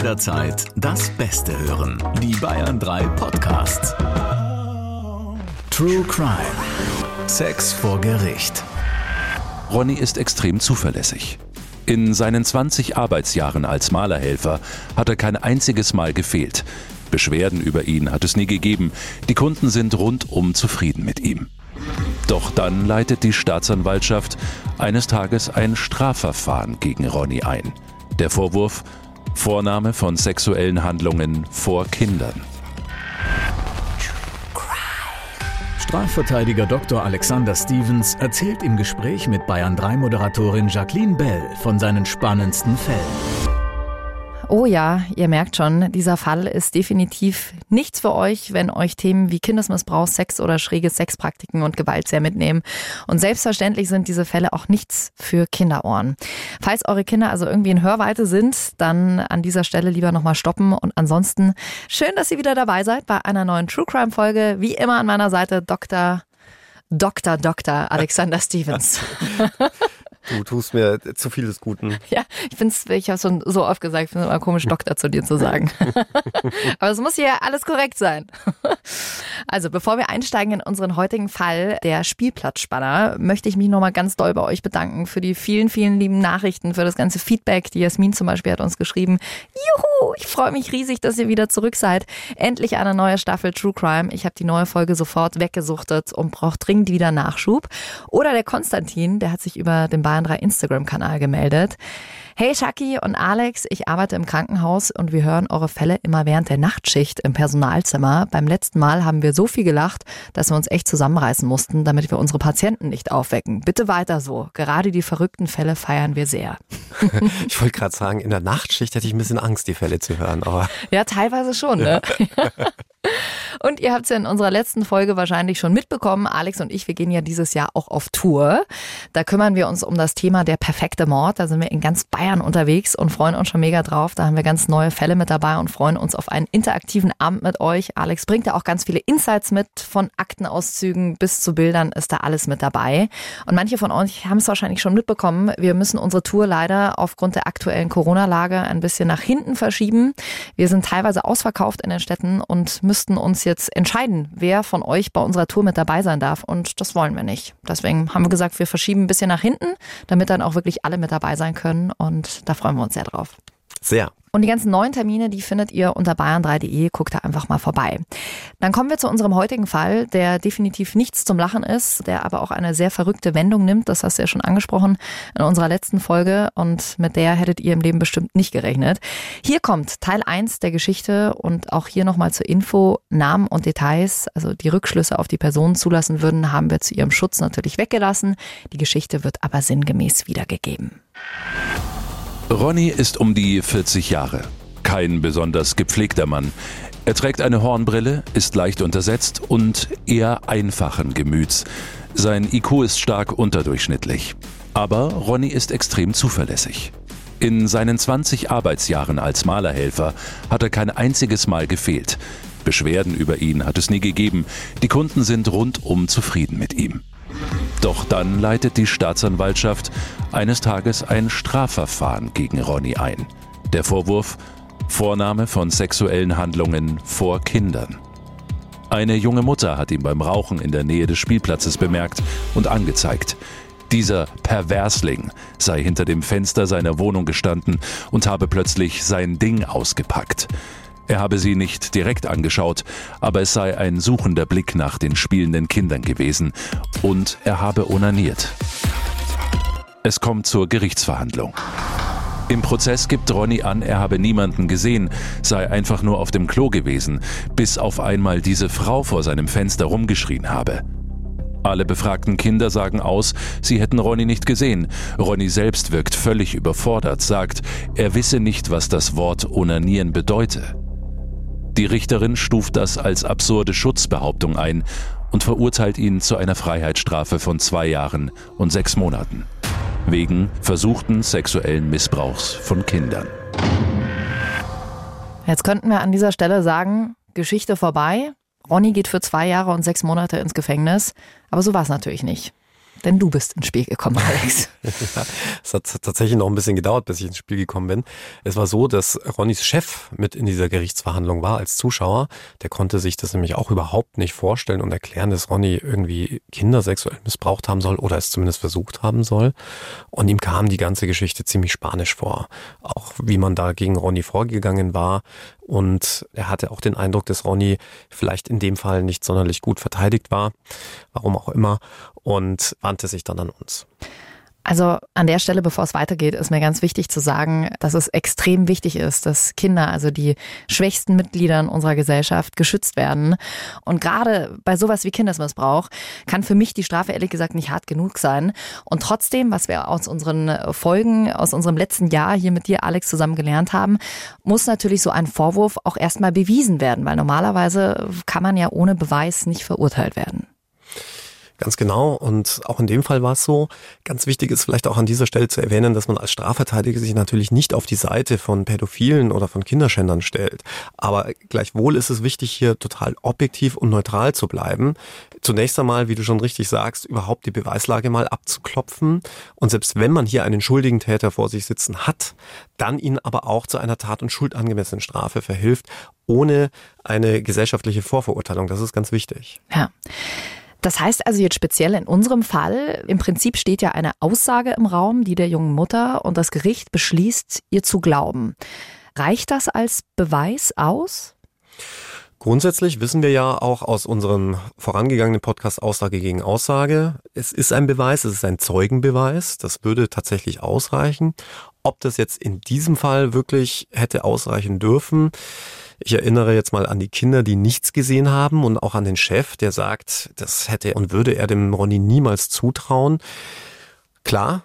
jederzeit das Beste hören. Die Bayern 3 Podcasts. True Crime. Sex vor Gericht. Ronny ist extrem zuverlässig. In seinen 20 Arbeitsjahren als Malerhelfer hat er kein einziges Mal gefehlt. Beschwerden über ihn hat es nie gegeben. Die Kunden sind rundum zufrieden mit ihm. Doch dann leitet die Staatsanwaltschaft eines Tages ein Strafverfahren gegen Ronny ein. Der Vorwurf Vornahme von sexuellen Handlungen vor Kindern. Strafverteidiger Dr. Alexander Stevens erzählt im Gespräch mit Bayern 3 Moderatorin Jacqueline Bell von seinen spannendsten Fällen. Oh ja, ihr merkt schon, dieser Fall ist definitiv nichts für euch, wenn euch Themen wie Kindesmissbrauch, Sex oder schräge Sexpraktiken und Gewalt sehr mitnehmen. Und selbstverständlich sind diese Fälle auch nichts für Kinderohren. Falls eure Kinder also irgendwie in Hörweite sind, dann an dieser Stelle lieber nochmal stoppen. Und ansonsten schön, dass ihr wieder dabei seid bei einer neuen True Crime Folge. Wie immer an meiner Seite Dr. Dr. Dr. Alexander Stevens. Du tust mir zu viel des Guten. Ja, ich finde es, ich habe schon so oft gesagt, ich finde es immer komisch, Doktor zu dir zu sagen. Aber es muss hier alles korrekt sein. Also, bevor wir einsteigen in unseren heutigen Fall, der Spielplatzspanner, möchte ich mich nochmal ganz doll bei euch bedanken für die vielen, vielen lieben Nachrichten, für das ganze Feedback. Die Jasmin zum Beispiel hat uns geschrieben, juhu, ich freue mich riesig, dass ihr wieder zurück seid. Endlich eine neue Staffel True Crime. Ich habe die neue Folge sofort weggesuchtet und brauche dringend wieder Nachschub. Oder der Konstantin, der hat sich über den Bayern 3 Instagram-Kanal gemeldet. Hey Shaki und Alex, ich arbeite im Krankenhaus und wir hören eure Fälle immer während der Nachtschicht im Personalzimmer. Beim letzten Mal haben wir so viel gelacht, dass wir uns echt zusammenreißen mussten, damit wir unsere Patienten nicht aufwecken. Bitte weiter so. Gerade die verrückten Fälle feiern wir sehr. ich wollte gerade sagen, in der Nachtschicht hätte ich ein bisschen Angst, die Fälle zu hören. Aber ja, teilweise schon. Ne? Und ihr habt es ja in unserer letzten Folge wahrscheinlich schon mitbekommen. Alex und ich, wir gehen ja dieses Jahr auch auf Tour. Da kümmern wir uns um das Thema der perfekte Mord. Da sind wir in ganz Bayern unterwegs und freuen uns schon mega drauf. Da haben wir ganz neue Fälle mit dabei und freuen uns auf einen interaktiven Abend mit euch. Alex bringt da auch ganz viele Insights mit, von Aktenauszügen bis zu Bildern ist da alles mit dabei. Und manche von euch haben es wahrscheinlich schon mitbekommen. Wir müssen unsere Tour leider aufgrund der aktuellen Corona-Lage ein bisschen nach hinten verschieben. Wir sind teilweise ausverkauft in den Städten und müssten uns jetzt entscheiden, wer von euch bei unserer Tour mit dabei sein darf. Und das wollen wir nicht. Deswegen haben wir gesagt, wir verschieben ein bisschen nach hinten, damit dann auch wirklich alle mit dabei sein können. Und da freuen wir uns sehr drauf. Sehr. Und die ganzen neuen Termine, die findet ihr unter bayern3.de. Guckt da einfach mal vorbei. Dann kommen wir zu unserem heutigen Fall, der definitiv nichts zum Lachen ist, der aber auch eine sehr verrückte Wendung nimmt. Das hast du ja schon angesprochen in unserer letzten Folge und mit der hättet ihr im Leben bestimmt nicht gerechnet. Hier kommt Teil 1 der Geschichte und auch hier nochmal zur Info. Namen und Details, also die Rückschlüsse auf die Personen zulassen würden, haben wir zu ihrem Schutz natürlich weggelassen. Die Geschichte wird aber sinngemäß wiedergegeben. Ronny ist um die 40 Jahre. Kein besonders gepflegter Mann. Er trägt eine Hornbrille, ist leicht untersetzt und eher einfachen Gemüts. Sein IQ ist stark unterdurchschnittlich. Aber Ronny ist extrem zuverlässig. In seinen 20 Arbeitsjahren als Malerhelfer hat er kein einziges Mal gefehlt. Beschwerden über ihn hat es nie gegeben. Die Kunden sind rundum zufrieden mit ihm. Doch dann leitet die Staatsanwaltschaft eines Tages ein Strafverfahren gegen Ronny ein. Der Vorwurf Vornahme von sexuellen Handlungen vor Kindern. Eine junge Mutter hat ihn beim Rauchen in der Nähe des Spielplatzes bemerkt und angezeigt. Dieser Perversling sei hinter dem Fenster seiner Wohnung gestanden und habe plötzlich sein Ding ausgepackt. Er habe sie nicht direkt angeschaut, aber es sei ein suchender Blick nach den spielenden Kindern gewesen und er habe onaniert. Es kommt zur Gerichtsverhandlung. Im Prozess gibt Ronny an, er habe niemanden gesehen, sei einfach nur auf dem Klo gewesen, bis auf einmal diese Frau vor seinem Fenster rumgeschrien habe. Alle befragten Kinder sagen aus, sie hätten Ronny nicht gesehen. Ronny selbst wirkt völlig überfordert, sagt, er wisse nicht, was das Wort Onanieren bedeute. Die Richterin stuft das als absurde Schutzbehauptung ein und verurteilt ihn zu einer Freiheitsstrafe von zwei Jahren und sechs Monaten. Wegen versuchten sexuellen Missbrauchs von Kindern. Jetzt könnten wir an dieser Stelle sagen, Geschichte vorbei. Ronny geht für zwei Jahre und sechs Monate ins Gefängnis. Aber so war es natürlich nicht. Denn du bist ins Spiel gekommen, Alex. es hat tatsächlich noch ein bisschen gedauert, bis ich ins Spiel gekommen bin. Es war so, dass Ronnys Chef mit in dieser Gerichtsverhandlung war als Zuschauer. Der konnte sich das nämlich auch überhaupt nicht vorstellen und erklären, dass Ronny irgendwie Kinder sexuell missbraucht haben soll oder es zumindest versucht haben soll. Und ihm kam die ganze Geschichte ziemlich spanisch vor. Auch wie man da gegen Ronny vorgegangen war. Und er hatte auch den Eindruck, dass Ronny vielleicht in dem Fall nicht sonderlich gut verteidigt war. Warum auch immer und wandte sich dann an uns. Also an der Stelle, bevor es weitergeht, ist mir ganz wichtig zu sagen, dass es extrem wichtig ist, dass Kinder, also die schwächsten Mitglieder unserer Gesellschaft, geschützt werden. Und gerade bei sowas wie Kindesmissbrauch kann für mich die Strafe ehrlich gesagt nicht hart genug sein. Und trotzdem, was wir aus unseren Folgen, aus unserem letzten Jahr hier mit dir, Alex, zusammen gelernt haben, muss natürlich so ein Vorwurf auch erstmal bewiesen werden, weil normalerweise kann man ja ohne Beweis nicht verurteilt werden. Ganz genau. Und auch in dem Fall war es so. Ganz wichtig ist vielleicht auch an dieser Stelle zu erwähnen, dass man als Strafverteidiger sich natürlich nicht auf die Seite von Pädophilen oder von Kinderschändern stellt. Aber gleichwohl ist es wichtig, hier total objektiv und neutral zu bleiben. Zunächst einmal, wie du schon richtig sagst, überhaupt die Beweislage mal abzuklopfen. Und selbst wenn man hier einen schuldigen Täter vor sich sitzen hat, dann ihn aber auch zu einer tat- und schuldangemessenen Strafe verhilft, ohne eine gesellschaftliche Vorverurteilung. Das ist ganz wichtig. Ja. Das heißt also jetzt speziell in unserem Fall, im Prinzip steht ja eine Aussage im Raum, die der jungen Mutter und das Gericht beschließt, ihr zu glauben. Reicht das als Beweis aus? Grundsätzlich wissen wir ja auch aus unserem vorangegangenen Podcast Aussage gegen Aussage, es ist ein Beweis, es ist ein Zeugenbeweis, das würde tatsächlich ausreichen. Ob das jetzt in diesem Fall wirklich hätte ausreichen dürfen, ich erinnere jetzt mal an die Kinder, die nichts gesehen haben und auch an den Chef, der sagt, das hätte und würde er dem Ronny niemals zutrauen. Klar,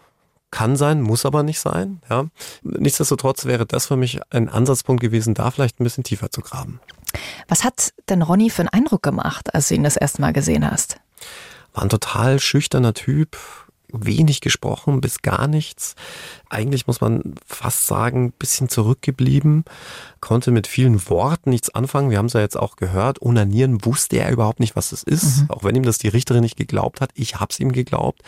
kann sein, muss aber nicht sein. Ja. Nichtsdestotrotz wäre das für mich ein Ansatzpunkt gewesen, da vielleicht ein bisschen tiefer zu graben. Was hat denn Ronny für einen Eindruck gemacht, als du ihn das erste Mal gesehen hast? War ein total schüchterner Typ, wenig gesprochen, bis gar nichts. Eigentlich muss man fast sagen, bisschen zurückgeblieben, konnte mit vielen Worten nichts anfangen. Wir haben es ja jetzt auch gehört. Onanieren wusste er überhaupt nicht, was das ist, mhm. auch wenn ihm das die Richterin nicht geglaubt hat. Ich habe es ihm geglaubt.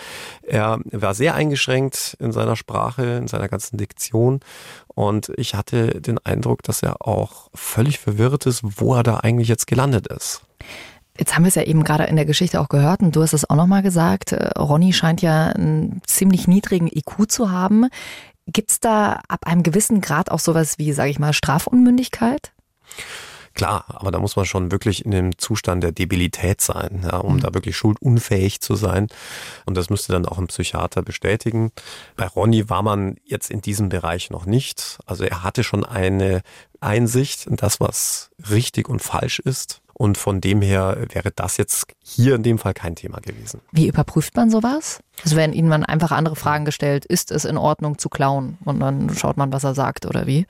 Er war sehr eingeschränkt in seiner Sprache, in seiner ganzen Diktion. Und ich hatte den Eindruck, dass er auch völlig verwirrt ist, wo er da eigentlich jetzt gelandet ist. Jetzt haben wir es ja eben gerade in der Geschichte auch gehört und du hast es auch nochmal gesagt. Äh, Ronny scheint ja einen ziemlich niedrigen IQ zu haben. Gibt es da ab einem gewissen Grad auch sowas wie, sage ich mal, Strafunmündigkeit? Klar, aber da muss man schon wirklich in dem Zustand der Debilität sein, ja, um mhm. da wirklich schuldunfähig zu sein. Und das müsste dann auch ein Psychiater bestätigen. Bei Ronny war man jetzt in diesem Bereich noch nicht. Also er hatte schon eine Einsicht in das, was richtig und falsch ist. Und von dem her wäre das jetzt hier in dem Fall kein Thema gewesen. Wie überprüft man sowas? Also werden Ihnen man einfach andere Fragen gestellt, ist es in Ordnung zu klauen? Und dann schaut man, was er sagt oder wie?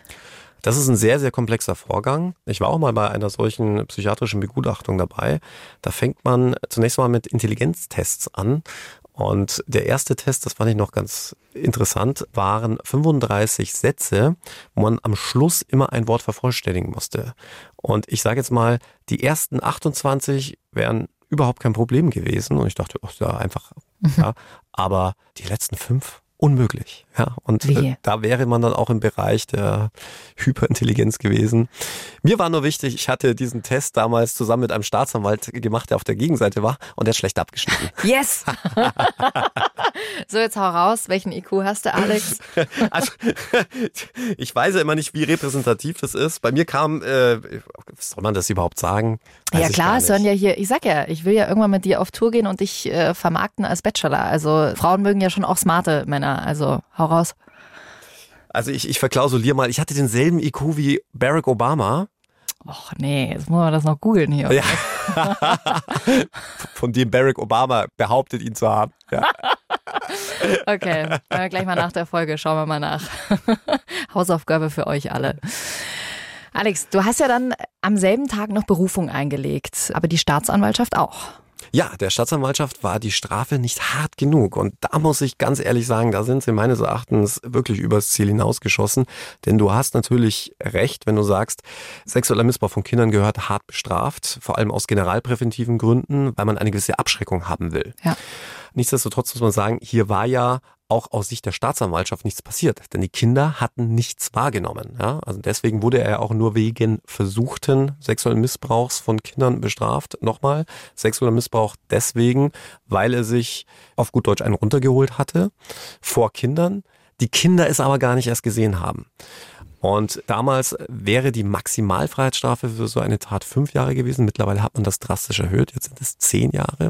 Das ist ein sehr, sehr komplexer Vorgang. Ich war auch mal bei einer solchen psychiatrischen Begutachtung dabei. Da fängt man zunächst mal mit Intelligenztests an. Und der erste Test, das fand ich noch ganz interessant, waren 35 Sätze, wo man am Schluss immer ein Wort vervollständigen musste. Und ich sage jetzt mal, die ersten 28 wären überhaupt kein Problem gewesen. Und ich dachte, ach, ja, einfach, mhm. ja. Aber die letzten fünf, unmöglich. Ja, und äh, da wäre man dann auch im Bereich der Hyperintelligenz gewesen. Mir war nur wichtig, ich hatte diesen Test damals zusammen mit einem Staatsanwalt gemacht, der auf der Gegenseite war und der ist schlecht abgeschnitten. Yes! so, jetzt hau raus. Welchen IQ hast du, Alex? also, ich weiß ja immer nicht, wie repräsentativ das ist. Bei mir kam, äh, soll man das überhaupt sagen? Weiß ja klar, es hören ja hier, ich sag ja, ich will ja irgendwann mit dir auf Tour gehen und dich äh, vermarkten als Bachelor. Also Frauen mögen ja schon auch smarte Männer. Also hau raus. Also ich, ich verklausuliere mal, ich hatte denselben IQ wie Barack Obama. Och nee, jetzt muss man das noch googeln hier. Ja. Von dem Barack Obama behauptet, ihn zu haben. Ja. okay, gleich mal nach der Folge, schauen wir mal nach. Hausaufgabe für euch alle. Alex, du hast ja dann am selben Tag noch Berufung eingelegt, aber die Staatsanwaltschaft auch. Ja, der Staatsanwaltschaft war die Strafe nicht hart genug. Und da muss ich ganz ehrlich sagen, da sind sie meines Erachtens wirklich übers Ziel hinausgeschossen. Denn du hast natürlich recht, wenn du sagst, sexueller Missbrauch von Kindern gehört hart bestraft, vor allem aus generalpräventiven Gründen, weil man eine gewisse Abschreckung haben will. Ja. Nichtsdestotrotz muss man sagen, hier war ja auch aus Sicht der Staatsanwaltschaft nichts passiert, denn die Kinder hatten nichts wahrgenommen. Ja? Also deswegen wurde er auch nur wegen versuchten sexuellen Missbrauchs von Kindern bestraft. Nochmal, sexueller Missbrauch deswegen, weil er sich auf gut Deutsch einen runtergeholt hatte vor Kindern, die Kinder es aber gar nicht erst gesehen haben. Und damals wäre die Maximalfreiheitsstrafe für so eine Tat fünf Jahre gewesen. Mittlerweile hat man das drastisch erhöht. Jetzt sind es zehn Jahre.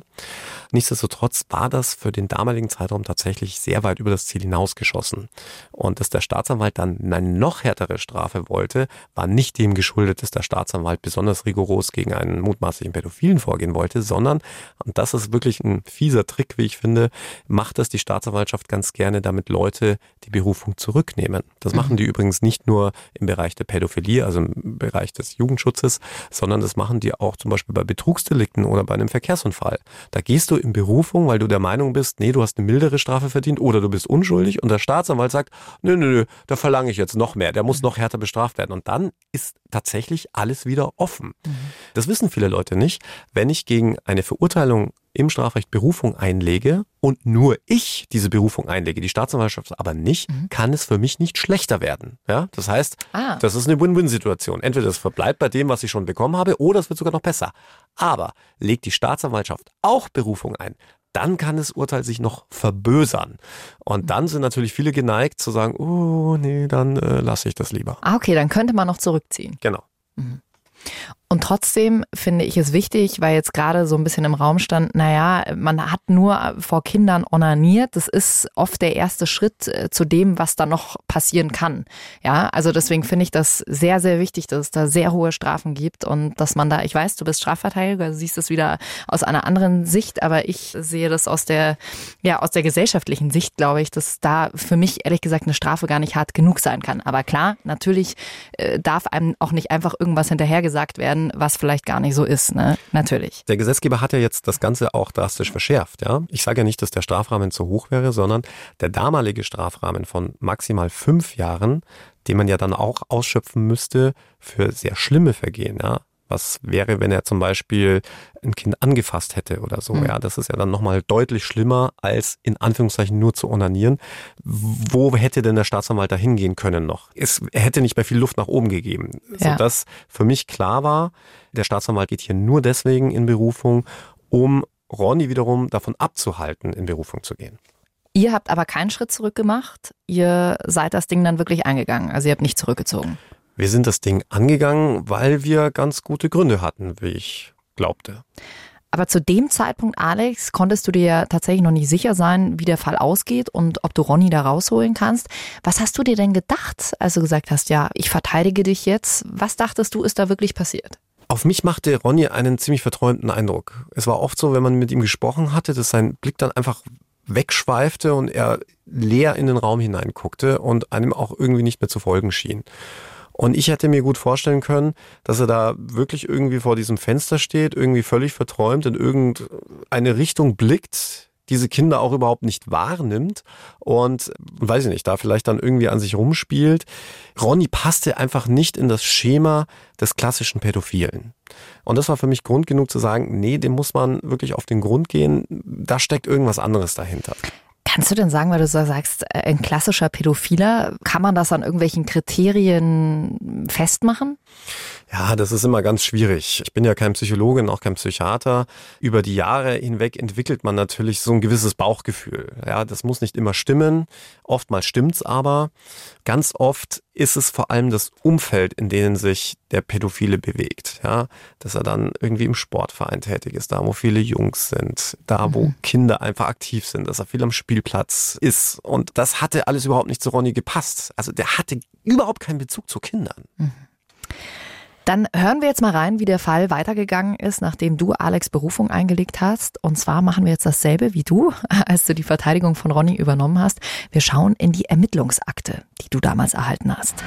Nichtsdestotrotz war das für den damaligen Zeitraum tatsächlich sehr weit über das Ziel hinausgeschossen. Und dass der Staatsanwalt dann eine noch härtere Strafe wollte, war nicht dem geschuldet, dass der Staatsanwalt besonders rigoros gegen einen mutmaßlichen Pädophilen vorgehen wollte, sondern, und das ist wirklich ein fieser Trick, wie ich finde, macht das die Staatsanwaltschaft ganz gerne, damit Leute die Berufung zurücknehmen. Das machen die übrigens nicht nur im Bereich der Pädophilie, also im Bereich des Jugendschutzes, sondern das machen die auch zum Beispiel bei Betrugsdelikten oder bei einem Verkehrsunfall. Da gehst du in Berufung, weil du der Meinung bist, nee, du hast eine mildere Strafe verdient oder du bist unschuldig und der Staatsanwalt sagt, nö, nö, nö, da verlange ich jetzt noch mehr, der muss noch härter bestraft werden. Und dann ist tatsächlich alles wieder offen. Mhm. Das wissen viele Leute nicht. Wenn ich gegen eine Verurteilung im Strafrecht Berufung einlege und nur ich diese Berufung einlege, die Staatsanwaltschaft aber nicht, mhm. kann es für mich nicht schlechter werden. Ja, das heißt, ah. das ist eine Win-Win-Situation. Entweder es verbleibt bei dem, was ich schon bekommen habe, oder es wird sogar noch besser. Aber legt die Staatsanwaltschaft auch Berufung ein, dann kann das Urteil sich noch verbösern. Und dann sind natürlich viele geneigt zu sagen, oh nee, dann äh, lasse ich das lieber. Ah, okay, dann könnte man noch zurückziehen. Genau. Mhm. Und trotzdem finde ich es wichtig, weil jetzt gerade so ein bisschen im Raum stand, naja, man hat nur vor Kindern onaniert. Das ist oft der erste Schritt äh, zu dem, was da noch passieren kann. Ja, also deswegen finde ich das sehr, sehr wichtig, dass es da sehr hohe Strafen gibt und dass man da, ich weiß, du bist Strafverteidiger, siehst es wieder aus einer anderen Sicht, aber ich sehe das aus der, ja, aus der gesellschaftlichen Sicht, glaube ich, dass da für mich ehrlich gesagt eine Strafe gar nicht hart genug sein kann. Aber klar, natürlich äh, darf einem auch nicht einfach irgendwas hinterhergesagt werden, werden, was vielleicht gar nicht so ist, ne? Natürlich. Der Gesetzgeber hat ja jetzt das Ganze auch drastisch verschärft, ja. Ich sage ja nicht, dass der Strafrahmen zu hoch wäre, sondern der damalige Strafrahmen von maximal fünf Jahren, den man ja dann auch ausschöpfen müsste für sehr schlimme Vergehen, ja. Was wäre, wenn er zum Beispiel ein Kind angefasst hätte oder so? Mhm. Ja, das ist ja dann nochmal deutlich schlimmer, als in Anführungszeichen nur zu onanieren. Wo hätte denn der Staatsanwalt da hingehen können noch? Es hätte nicht mehr viel Luft nach oben gegeben. Ja. Sodass für mich klar war, der Staatsanwalt geht hier nur deswegen in Berufung, um Ronny wiederum davon abzuhalten, in Berufung zu gehen. Ihr habt aber keinen Schritt zurück gemacht. Ihr seid das Ding dann wirklich eingegangen. Also ihr habt nicht zurückgezogen. Wir sind das Ding angegangen, weil wir ganz gute Gründe hatten, wie ich glaubte. Aber zu dem Zeitpunkt, Alex, konntest du dir ja tatsächlich noch nicht sicher sein, wie der Fall ausgeht und ob du Ronny da rausholen kannst. Was hast du dir denn gedacht, als du gesagt hast, ja, ich verteidige dich jetzt? Was dachtest du, ist da wirklich passiert? Auf mich machte Ronny einen ziemlich verträumten Eindruck. Es war oft so, wenn man mit ihm gesprochen hatte, dass sein Blick dann einfach wegschweifte und er leer in den Raum hineinguckte und einem auch irgendwie nicht mehr zu folgen schien. Und ich hätte mir gut vorstellen können, dass er da wirklich irgendwie vor diesem Fenster steht, irgendwie völlig verträumt in irgendeine Richtung blickt, diese Kinder auch überhaupt nicht wahrnimmt und, weiß ich nicht, da vielleicht dann irgendwie an sich rumspielt. Ronny passte einfach nicht in das Schema des klassischen Pädophilen. Und das war für mich Grund genug zu sagen, nee, dem muss man wirklich auf den Grund gehen, da steckt irgendwas anderes dahinter. Kannst du denn sagen, weil du so sagst, äh, ein klassischer Pädophiler, kann man das an irgendwelchen Kriterien festmachen? Ja, das ist immer ganz schwierig. Ich bin ja kein Psychologe und auch kein Psychiater. Über die Jahre hinweg entwickelt man natürlich so ein gewisses Bauchgefühl. Ja, das muss nicht immer stimmen. Oftmals stimmt's aber. Ganz oft ist es vor allem das Umfeld, in dem sich der Pädophile bewegt. Ja, dass er dann irgendwie im Sportverein tätig ist, da wo viele Jungs sind, da wo mhm. Kinder einfach aktiv sind, dass er viel am Spielplatz ist. Und das hatte alles überhaupt nicht zu Ronny gepasst. Also der hatte überhaupt keinen Bezug zu Kindern. Mhm. Dann hören wir jetzt mal rein, wie der Fall weitergegangen ist, nachdem du Alex Berufung eingelegt hast. Und zwar machen wir jetzt dasselbe wie du, als du die Verteidigung von Ronny übernommen hast. Wir schauen in die Ermittlungsakte, die du damals erhalten hast.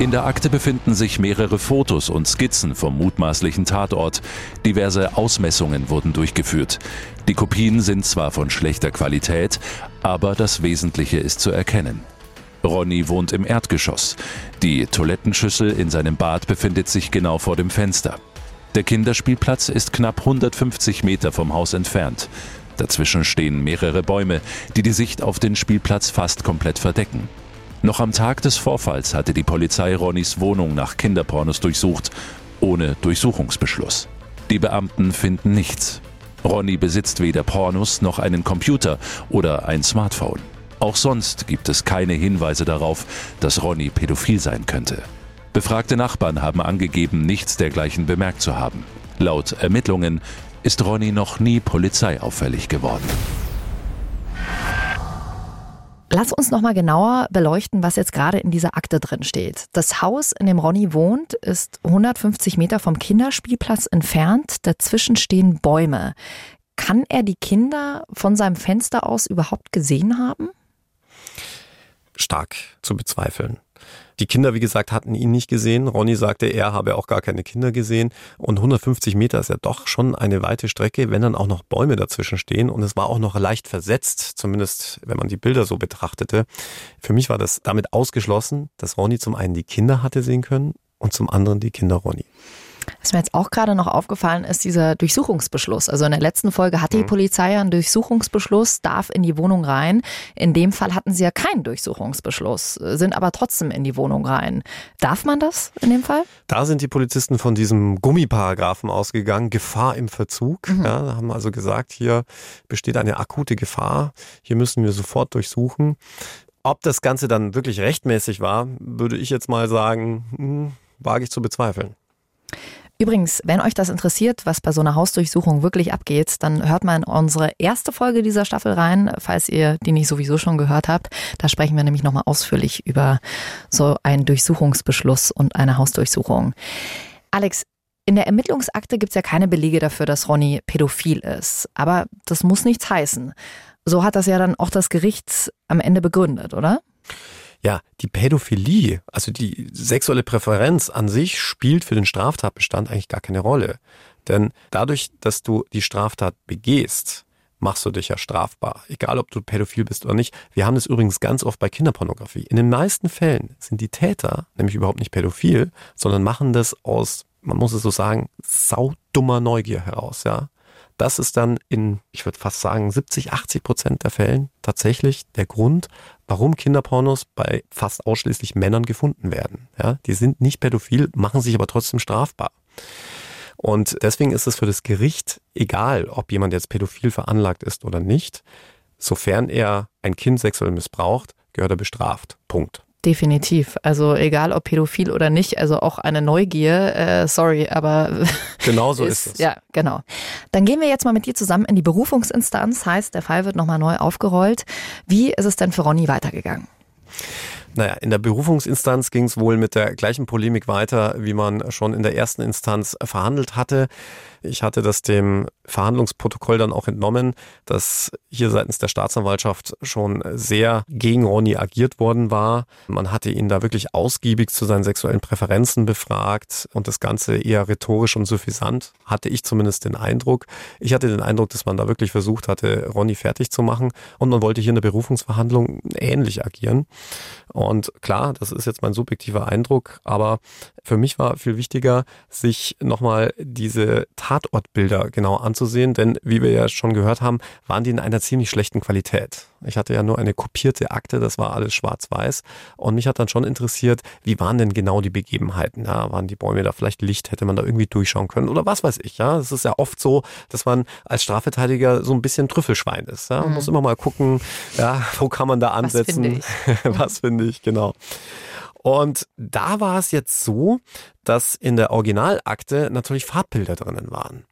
In der Akte befinden sich mehrere Fotos und Skizzen vom mutmaßlichen Tatort. Diverse Ausmessungen wurden durchgeführt. Die Kopien sind zwar von schlechter Qualität, aber das Wesentliche ist zu erkennen. Ronny wohnt im Erdgeschoss. Die Toilettenschüssel in seinem Bad befindet sich genau vor dem Fenster. Der Kinderspielplatz ist knapp 150 Meter vom Haus entfernt. Dazwischen stehen mehrere Bäume, die die Sicht auf den Spielplatz fast komplett verdecken. Noch am Tag des Vorfalls hatte die Polizei Ronnys Wohnung nach Kinderpornos durchsucht, ohne Durchsuchungsbeschluss. Die Beamten finden nichts. Ronny besitzt weder Pornos noch einen Computer oder ein Smartphone. Auch sonst gibt es keine Hinweise darauf, dass Ronny pädophil sein könnte. Befragte Nachbarn haben angegeben, nichts dergleichen bemerkt zu haben. Laut Ermittlungen ist Ronny noch nie polizeiauffällig geworden. Lass uns noch mal genauer beleuchten, was jetzt gerade in dieser Akte drin steht. Das Haus, in dem Ronny wohnt, ist 150 Meter vom Kinderspielplatz entfernt. Dazwischen stehen Bäume. Kann er die Kinder von seinem Fenster aus überhaupt gesehen haben? Stark zu bezweifeln. Die Kinder, wie gesagt, hatten ihn nicht gesehen. Ronny sagte, er habe auch gar keine Kinder gesehen. Und 150 Meter ist ja doch schon eine weite Strecke, wenn dann auch noch Bäume dazwischen stehen. Und es war auch noch leicht versetzt, zumindest wenn man die Bilder so betrachtete. Für mich war das damit ausgeschlossen, dass Ronny zum einen die Kinder hatte sehen können und zum anderen die Kinder Ronny. Was mir jetzt auch gerade noch aufgefallen ist, dieser Durchsuchungsbeschluss. Also in der letzten Folge hatte die mhm. Polizei einen Durchsuchungsbeschluss, darf in die Wohnung rein. In dem Fall hatten sie ja keinen Durchsuchungsbeschluss, sind aber trotzdem in die Wohnung rein. Darf man das in dem Fall? Da sind die Polizisten von diesem Gummiparagraphen ausgegangen, Gefahr im Verzug. Mhm. Ja, haben also gesagt, hier besteht eine akute Gefahr, hier müssen wir sofort durchsuchen. Ob das Ganze dann wirklich rechtmäßig war, würde ich jetzt mal sagen, hm, wage ich zu bezweifeln. Übrigens, wenn euch das interessiert, was bei so einer Hausdurchsuchung wirklich abgeht, dann hört mal in unsere erste Folge dieser Staffel rein, falls ihr die nicht sowieso schon gehört habt. Da sprechen wir nämlich nochmal ausführlich über so einen Durchsuchungsbeschluss und eine Hausdurchsuchung. Alex, in der Ermittlungsakte gibt es ja keine Belege dafür, dass Ronny pädophil ist. Aber das muss nichts heißen. So hat das ja dann auch das Gericht am Ende begründet, oder? Ja, die Pädophilie, also die sexuelle Präferenz an sich spielt für den Straftatbestand eigentlich gar keine Rolle. Denn dadurch, dass du die Straftat begehst, machst du dich ja strafbar. Egal, ob du pädophil bist oder nicht. Wir haben das übrigens ganz oft bei Kinderpornografie. In den meisten Fällen sind die Täter nämlich überhaupt nicht pädophil, sondern machen das aus, man muss es so sagen, saudummer Neugier heraus, ja. Das ist dann in, ich würde fast sagen, 70, 80 Prozent der Fällen tatsächlich der Grund, warum Kinderpornos bei fast ausschließlich Männern gefunden werden. Ja, die sind nicht pädophil, machen sich aber trotzdem strafbar. Und deswegen ist es für das Gericht egal, ob jemand jetzt pädophil veranlagt ist oder nicht. Sofern er ein Kind sexuell missbraucht, gehört er bestraft. Punkt. Definitiv. Also egal ob pädophil oder nicht, also auch eine Neugier, äh, sorry, aber genau so ist, ist es. Ja, genau. Dann gehen wir jetzt mal mit dir zusammen in die Berufungsinstanz, heißt, der Fall wird nochmal neu aufgerollt. Wie ist es denn für Ronny weitergegangen? Naja, in der Berufungsinstanz ging es wohl mit der gleichen Polemik weiter, wie man schon in der ersten Instanz verhandelt hatte. Ich hatte das dem Verhandlungsprotokoll dann auch entnommen, dass hier seitens der Staatsanwaltschaft schon sehr gegen Ronny agiert worden war. Man hatte ihn da wirklich ausgiebig zu seinen sexuellen Präferenzen befragt und das Ganze eher rhetorisch und suffisant, hatte ich zumindest den Eindruck. Ich hatte den Eindruck, dass man da wirklich versucht hatte, Ronny fertig zu machen und man wollte hier in der Berufungsverhandlung ähnlich agieren. Und klar, das ist jetzt mein subjektiver Eindruck, aber für mich war viel wichtiger, sich nochmal diese Tatortbilder genau anzusehen, denn wie wir ja schon gehört haben, waren die in einer ziemlich schlechten Qualität. Ich hatte ja nur eine kopierte Akte, das war alles schwarz-weiß und mich hat dann schon interessiert, wie waren denn genau die Begebenheiten? Ja, waren die Bäume da vielleicht Licht, hätte man da irgendwie durchschauen können oder was weiß ich, ja? Es ist ja oft so, dass man als Strafverteidiger so ein bisschen Trüffelschwein ist, ja? Man mhm. muss immer mal gucken, ja, wo kann man da ansetzen? Was finde ich, genau. Und da war es jetzt so, dass in der Originalakte natürlich Farbbilder drinnen waren.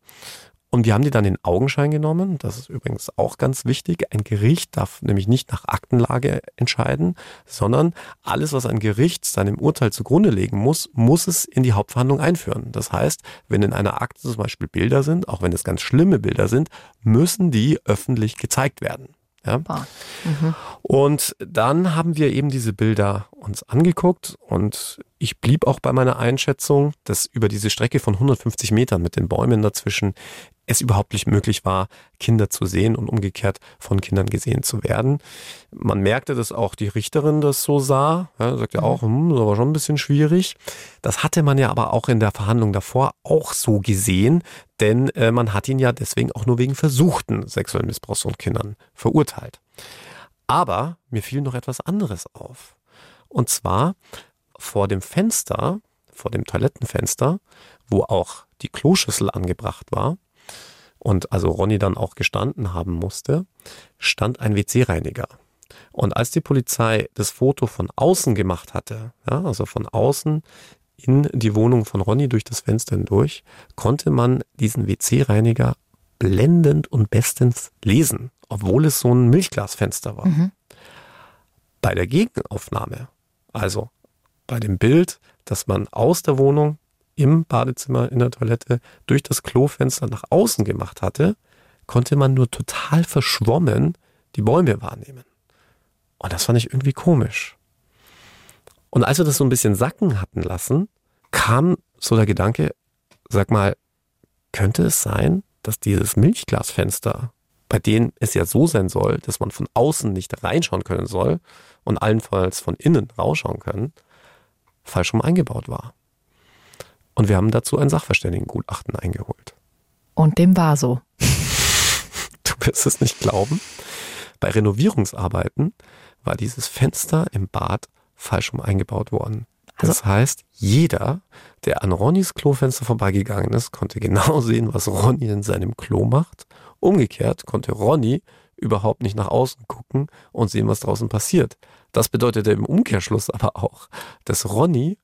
Und wir haben die dann in Augenschein genommen. Das ist übrigens auch ganz wichtig. Ein Gericht darf nämlich nicht nach Aktenlage entscheiden, sondern alles, was ein Gericht seinem Urteil zugrunde legen muss, muss es in die Hauptverhandlung einführen. Das heißt, wenn in einer Akte zum Beispiel Bilder sind, auch wenn es ganz schlimme Bilder sind, müssen die öffentlich gezeigt werden. Ja? Mhm. Und dann haben wir eben diese Bilder uns angeguckt und ich blieb auch bei meiner Einschätzung, dass über diese Strecke von 150 Metern mit den Bäumen dazwischen es überhaupt nicht möglich war, Kinder zu sehen und umgekehrt von Kindern gesehen zu werden. Man merkte, dass auch die Richterin das so sah. Ja, sagt ja mhm. auch, hm, das war schon ein bisschen schwierig. Das hatte man ja aber auch in der Verhandlung davor auch so gesehen, denn äh, man hat ihn ja deswegen auch nur wegen versuchten sexuellen Missbrauchs von Kindern verurteilt. Aber mir fiel noch etwas anderes auf. Und zwar vor dem Fenster, vor dem Toilettenfenster, wo auch die Kloschüssel angebracht war, und also Ronny dann auch gestanden haben musste, stand ein WC-Reiniger. Und als die Polizei das Foto von außen gemacht hatte, ja, also von außen in die Wohnung von Ronny durch das Fenster hindurch, konnte man diesen WC-Reiniger blendend und bestens lesen, obwohl es so ein Milchglasfenster war. Mhm. Bei der Gegenaufnahme, also bei dem Bild, dass man aus der Wohnung im Badezimmer, in der Toilette, durch das Klofenster nach außen gemacht hatte, konnte man nur total verschwommen die Bäume wahrnehmen. Und das fand ich irgendwie komisch. Und als wir das so ein bisschen sacken hatten lassen, kam so der Gedanke, sag mal, könnte es sein, dass dieses Milchglasfenster, bei dem es ja so sein soll, dass man von außen nicht reinschauen können soll und allenfalls von innen rausschauen können, falsch rum eingebaut war. Und wir haben dazu ein Sachverständigengutachten eingeholt. Und dem war so. Du wirst es nicht glauben. Bei Renovierungsarbeiten war dieses Fenster im Bad falsch rum eingebaut worden. Das also, heißt, jeder, der an Ronnys Klofenster vorbeigegangen ist, konnte genau sehen, was Ronny in seinem Klo macht. Umgekehrt konnte Ronny überhaupt nicht nach außen gucken und sehen, was draußen passiert. Das bedeutete im Umkehrschluss aber auch, dass Ronny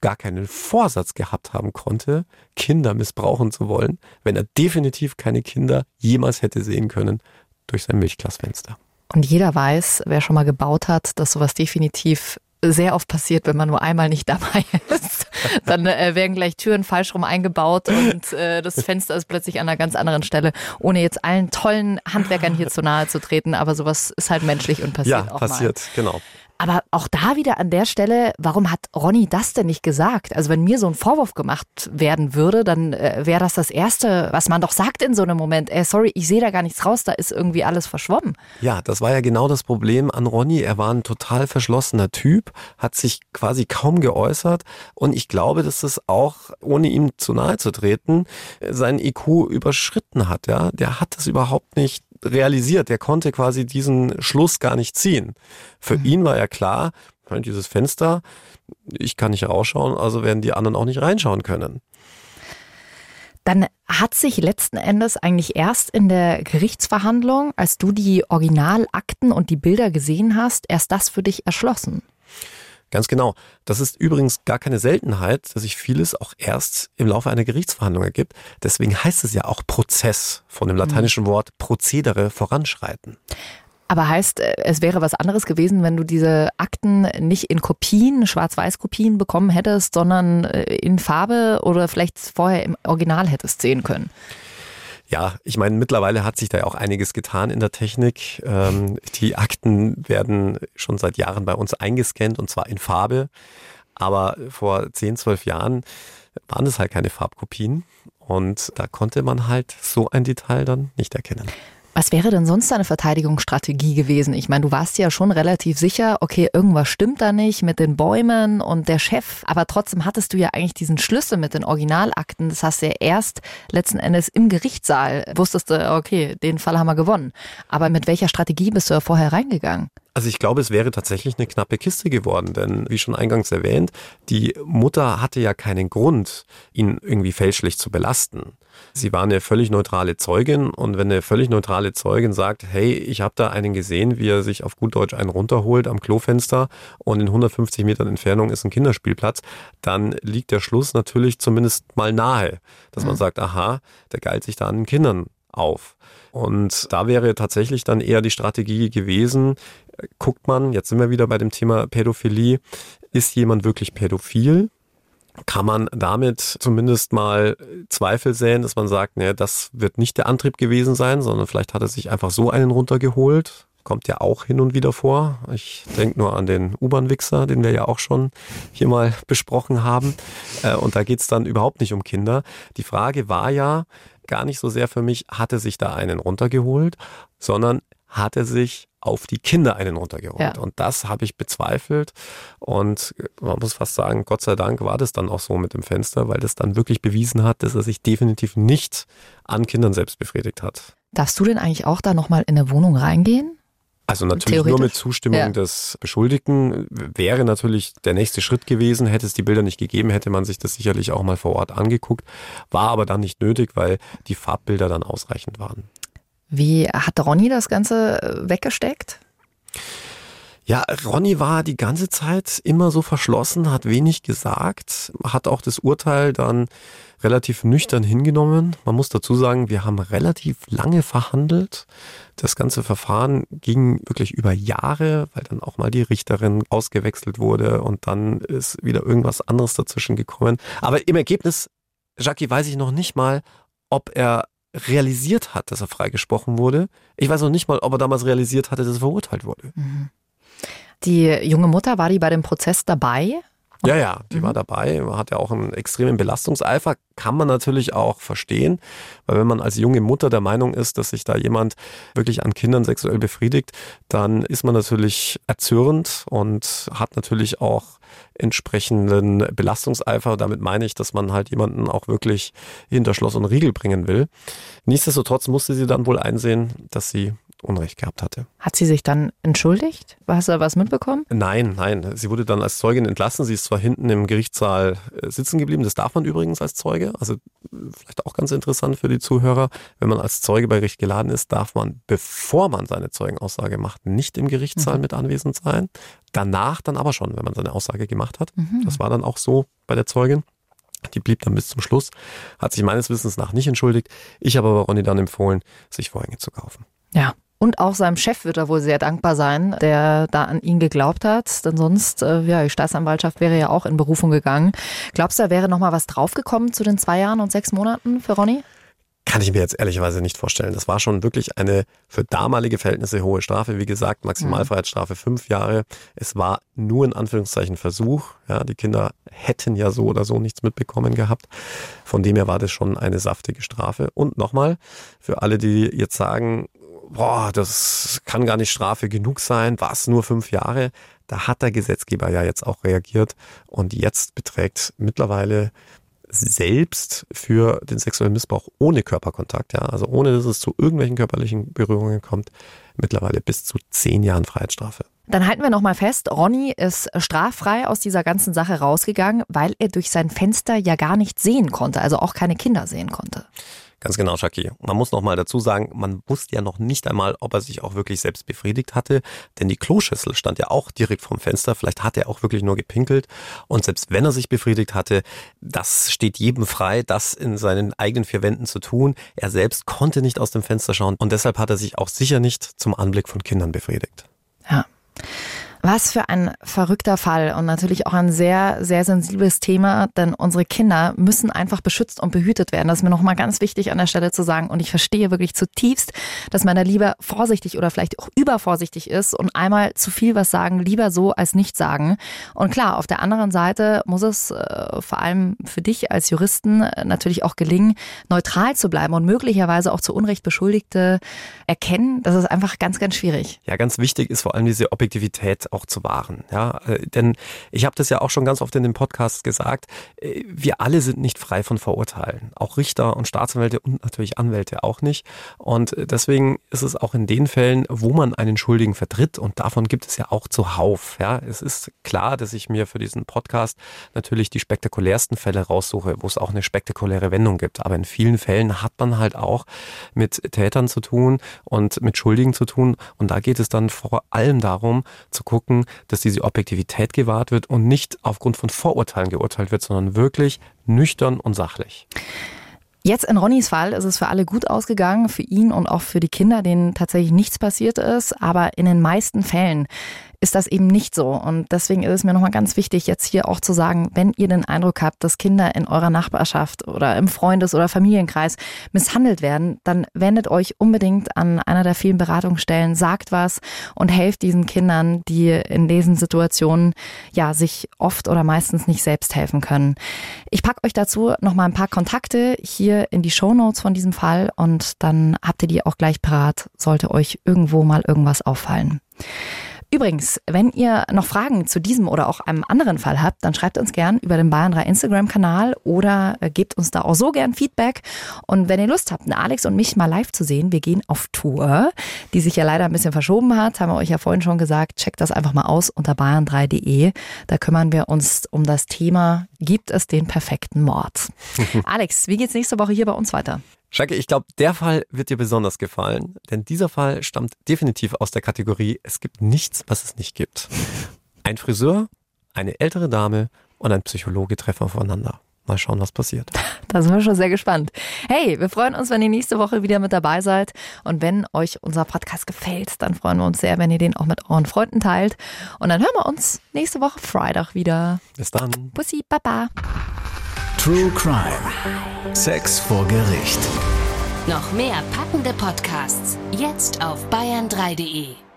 gar keinen Vorsatz gehabt haben konnte, Kinder missbrauchen zu wollen, wenn er definitiv keine Kinder jemals hätte sehen können durch sein Milchglasfenster. Und jeder weiß, wer schon mal gebaut hat, dass sowas definitiv sehr oft passiert, wenn man nur einmal nicht dabei ist. Dann äh, werden gleich Türen falsch rum eingebaut und äh, das Fenster ist plötzlich an einer ganz anderen Stelle, ohne jetzt allen tollen Handwerkern hier zu nahe zu treten. Aber sowas ist halt menschlich und passiert ja, auch passiert, mal. genau. Aber auch da wieder an der Stelle, warum hat Ronny das denn nicht gesagt? Also wenn mir so ein Vorwurf gemacht werden würde, dann äh, wäre das das Erste, was man doch sagt in so einem Moment. Ey, sorry, ich sehe da gar nichts raus, da ist irgendwie alles verschwommen. Ja, das war ja genau das Problem an Ronny. Er war ein total verschlossener Typ, hat sich quasi kaum geäußert und ich glaube, dass das auch, ohne ihm zu nahe zu treten, sein IQ überschritten hat. Ja, Der hat das überhaupt nicht realisiert. Der konnte quasi diesen Schluss gar nicht ziehen. Für mhm. ihn war ja klar, dieses Fenster, ich kann nicht rausschauen, also werden die anderen auch nicht reinschauen können. Dann hat sich letzten Endes eigentlich erst in der Gerichtsverhandlung, als du die Originalakten und die Bilder gesehen hast, erst das für dich erschlossen. Ganz genau. Das ist übrigens gar keine Seltenheit, dass sich vieles auch erst im Laufe einer Gerichtsverhandlung ergibt. Deswegen heißt es ja auch Prozess von dem lateinischen Wort Prozedere voranschreiten. Aber heißt, äh, es wäre was anderes gewesen, wenn du diese Akten nicht in Kopien, Schwarz-Weiß-Kopien bekommen hättest, sondern äh, in Farbe oder vielleicht vorher im Original hättest sehen können? Ja, ich meine, mittlerweile hat sich da ja auch einiges getan in der Technik. Ähm, die Akten werden schon seit Jahren bei uns eingescannt und zwar in Farbe. Aber vor 10, 12 Jahren waren es halt keine Farbkopien und da konnte man halt so ein Detail dann nicht erkennen. Was wäre denn sonst deine Verteidigungsstrategie gewesen? Ich meine, du warst ja schon relativ sicher, okay, irgendwas stimmt da nicht mit den Bäumen und der Chef, aber trotzdem hattest du ja eigentlich diesen Schlüssel mit den Originalakten. Das hast du ja erst letzten Endes im Gerichtssaal wusstest du, okay, den Fall haben wir gewonnen. Aber mit welcher Strategie bist du ja vorher reingegangen? Also ich glaube, es wäre tatsächlich eine knappe Kiste geworden, denn wie schon eingangs erwähnt, die Mutter hatte ja keinen Grund, ihn irgendwie fälschlich zu belasten. Sie war eine völlig neutrale Zeugin und wenn eine völlig neutrale Zeugin sagt, hey, ich habe da einen gesehen, wie er sich auf gut Deutsch einen runterholt am Klofenster und in 150 Metern Entfernung ist ein Kinderspielplatz, dann liegt der Schluss natürlich zumindest mal nahe, dass man mhm. sagt, aha, der geilt sich da an den Kindern auf. Und da wäre tatsächlich dann eher die Strategie gewesen, guckt man, jetzt sind wir wieder bei dem Thema Pädophilie, ist jemand wirklich pädophil? Kann man damit zumindest mal Zweifel säen, dass man sagt, ne, das wird nicht der Antrieb gewesen sein, sondern vielleicht hat er sich einfach so einen runtergeholt. Kommt ja auch hin und wieder vor. Ich denke nur an den U-Bahn-Wichser, den wir ja auch schon hier mal besprochen haben. Äh, und da geht's dann überhaupt nicht um Kinder. Die Frage war ja gar nicht so sehr für mich, hatte sich da einen runtergeholt, sondern hat er sich auf die Kinder einen runtergeholt. Ja. Und das habe ich bezweifelt. Und man muss fast sagen, Gott sei Dank war das dann auch so mit dem Fenster, weil das dann wirklich bewiesen hat, dass er sich definitiv nicht an Kindern selbst befriedigt hat. Darfst du denn eigentlich auch da nochmal in eine Wohnung reingehen? Also natürlich nur mit Zustimmung ja. des Beschuldigten wäre natürlich der nächste Schritt gewesen. Hätte es die Bilder nicht gegeben, hätte man sich das sicherlich auch mal vor Ort angeguckt. War aber dann nicht nötig, weil die Farbbilder dann ausreichend waren. Wie hat Ronny das Ganze äh, weggesteckt? Ja, Ronny war die ganze Zeit immer so verschlossen, hat wenig gesagt, hat auch das Urteil dann relativ nüchtern hingenommen. Man muss dazu sagen, wir haben relativ lange verhandelt. Das ganze Verfahren ging wirklich über Jahre, weil dann auch mal die Richterin ausgewechselt wurde und dann ist wieder irgendwas anderes dazwischen gekommen. Aber im Ergebnis, Jackie, weiß ich noch nicht mal, ob er realisiert hat, dass er freigesprochen wurde. Ich weiß noch nicht mal, ob er damals realisiert hatte, dass er verurteilt wurde. Mhm. Die junge Mutter, war die bei dem Prozess dabei? Ja, ja, die mhm. war dabei, hat ja auch einen extremen Belastungseifer, kann man natürlich auch verstehen, weil wenn man als junge Mutter der Meinung ist, dass sich da jemand wirklich an Kindern sexuell befriedigt, dann ist man natürlich erzürnt und hat natürlich auch entsprechenden Belastungseifer. Damit meine ich, dass man halt jemanden auch wirklich hinter Schloss und Riegel bringen will. Nichtsdestotrotz musste sie dann wohl einsehen, dass sie Unrecht gehabt hatte. Hat sie sich dann entschuldigt? Hast du da was mitbekommen? Nein, nein. Sie wurde dann als Zeugin entlassen. Sie ist zwar hinten im Gerichtssaal äh, sitzen geblieben. Das darf man übrigens als Zeuge. Also vielleicht auch ganz interessant für die Zuhörer. Wenn man als Zeuge bei Gericht geladen ist, darf man, bevor man seine Zeugenaussage macht, nicht im Gerichtssaal mhm. mit anwesend sein. Danach dann aber schon, wenn man seine Aussage gemacht hat. Mhm. Das war dann auch so bei der Zeugin. Die blieb dann bis zum Schluss, hat sich meines Wissens nach nicht entschuldigt. Ich habe aber Ronny dann empfohlen, sich Vorhänge zu kaufen. Ja, und auch seinem Chef wird er wohl sehr dankbar sein, der da an ihn geglaubt hat. Denn sonst, äh, ja, die Staatsanwaltschaft wäre ja auch in Berufung gegangen. Glaubst du, da wäre noch mal was draufgekommen zu den zwei Jahren und sechs Monaten für Ronny? Kann ich mir jetzt ehrlicherweise nicht vorstellen. Das war schon wirklich eine für damalige Verhältnisse hohe Strafe. Wie gesagt, Maximalfreiheitsstrafe fünf Jahre. Es war nur in Anführungszeichen Versuch. Ja, die Kinder hätten ja so oder so nichts mitbekommen gehabt. Von dem her war das schon eine saftige Strafe. Und nochmal, für alle, die jetzt sagen, boah, das kann gar nicht Strafe genug sein, war es nur fünf Jahre. Da hat der Gesetzgeber ja jetzt auch reagiert und jetzt beträgt mittlerweile selbst für den sexuellen Missbrauch ohne Körperkontakt, ja, also ohne dass es zu irgendwelchen körperlichen Berührungen kommt, mittlerweile bis zu zehn Jahren Freiheitsstrafe. Dann halten wir nochmal fest, Ronny ist straffrei aus dieser ganzen Sache rausgegangen, weil er durch sein Fenster ja gar nicht sehen konnte, also auch keine Kinder sehen konnte. Ganz genau, Shaki. Man muss noch mal dazu sagen, man wusste ja noch nicht einmal, ob er sich auch wirklich selbst befriedigt hatte, denn die Kloschüssel stand ja auch direkt vom Fenster. Vielleicht hat er auch wirklich nur gepinkelt. Und selbst wenn er sich befriedigt hatte, das steht jedem frei, das in seinen eigenen vier Wänden zu tun. Er selbst konnte nicht aus dem Fenster schauen und deshalb hat er sich auch sicher nicht zum Anblick von Kindern befriedigt. Ja. Was für ein verrückter Fall und natürlich auch ein sehr, sehr sensibles Thema, denn unsere Kinder müssen einfach beschützt und behütet werden. Das ist mir nochmal ganz wichtig an der Stelle zu sagen. Und ich verstehe wirklich zutiefst, dass man da lieber vorsichtig oder vielleicht auch übervorsichtig ist und einmal zu viel was sagen, lieber so als nicht sagen. Und klar, auf der anderen Seite muss es äh, vor allem für dich als Juristen äh, natürlich auch gelingen, neutral zu bleiben und möglicherweise auch zu Unrecht Beschuldigte erkennen. Das ist einfach ganz, ganz schwierig. Ja, ganz wichtig ist vor allem diese Objektivität Auch zu wahren. Ja, äh, denn ich habe das ja auch schon ganz oft in dem Podcast gesagt. Äh, wir alle sind nicht frei von Vorurteilen. Auch Richter und Staatsanwälte und natürlich Anwälte auch nicht. Und deswegen ist es auch in den Fällen, wo man einen Schuldigen vertritt, und davon gibt es ja auch zuhauf. Ja, es ist klar, dass ich mir für diesen Podcast natürlich die spektakulärsten Fälle raussuche, wo es auch eine spektakuläre Wendung gibt. Aber in vielen Fällen hat man halt auch mit Tätern zu tun und mit Schuldigen zu tun. Und da geht es dann vor allem darum, zu gucken, dass diese Objektivität gewahrt wird und nicht aufgrund von Vorurteilen geurteilt wird, sondern wirklich nüchtern und sachlich. Jetzt in Ronnys Fall ist es für alle gut ausgegangen, für ihn und auch für die Kinder, denen tatsächlich nichts passiert ist. Aber in den meisten Fällen ist das eben nicht so. Und deswegen ist es mir nochmal ganz wichtig, jetzt hier auch zu sagen, wenn ihr den Eindruck habt, dass Kinder in eurer Nachbarschaft oder im Freundes- oder Familienkreis misshandelt werden, dann wendet euch unbedingt an einer der vielen Beratungsstellen, sagt was und helft diesen Kindern, die in diesen Situationen ja sich oft oder meistens nicht selbst helfen können. Ich packe euch dazu nochmal ein paar Kontakte hier in die Show Notes von diesem Fall und dann habt ihr die auch gleich parat, sollte euch irgendwo mal irgendwas auffallen. Übrigens, wenn ihr noch Fragen zu diesem oder auch einem anderen Fall habt, dann schreibt uns gern über den Bayern 3 Instagram-Kanal oder äh, gebt uns da auch so gern Feedback. Und wenn ihr Lust habt, Alex und mich mal live zu sehen, wir gehen auf Tour, die sich ja leider ein bisschen verschoben hat, haben wir euch ja vorhin schon gesagt, checkt das einfach mal aus unter bayern3.de. Da kümmern wir uns um das Thema, gibt es den perfekten Mord? Alex, wie geht's nächste Woche hier bei uns weiter? Schalke, ich glaube, der Fall wird dir besonders gefallen, denn dieser Fall stammt definitiv aus der Kategorie Es gibt nichts, was es nicht gibt. Ein Friseur, eine ältere Dame und ein Psychologe treffen aufeinander. Mal schauen, was passiert. Da sind wir schon sehr gespannt. Hey, wir freuen uns, wenn ihr nächste Woche wieder mit dabei seid. Und wenn euch unser Podcast gefällt, dann freuen wir uns sehr, wenn ihr den auch mit euren Freunden teilt. Und dann hören wir uns nächste Woche Freitag wieder. Bis dann. Bussi, Baba. True Crime. Sex vor Gericht. Noch mehr packende Podcasts jetzt auf bayern3.de.